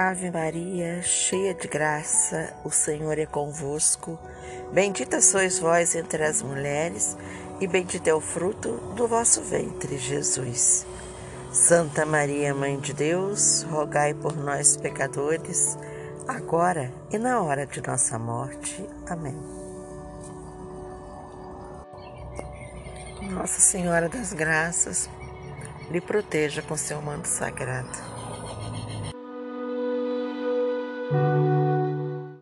Ave Maria, cheia de graça, o Senhor é convosco. Bendita sois vós entre as mulheres, e bendito é o fruto do vosso ventre, Jesus. Santa Maria, Mãe de Deus, rogai por nós, pecadores, agora e na hora de nossa morte. Amém. Nossa Senhora das Graças, lhe proteja com seu manto sagrado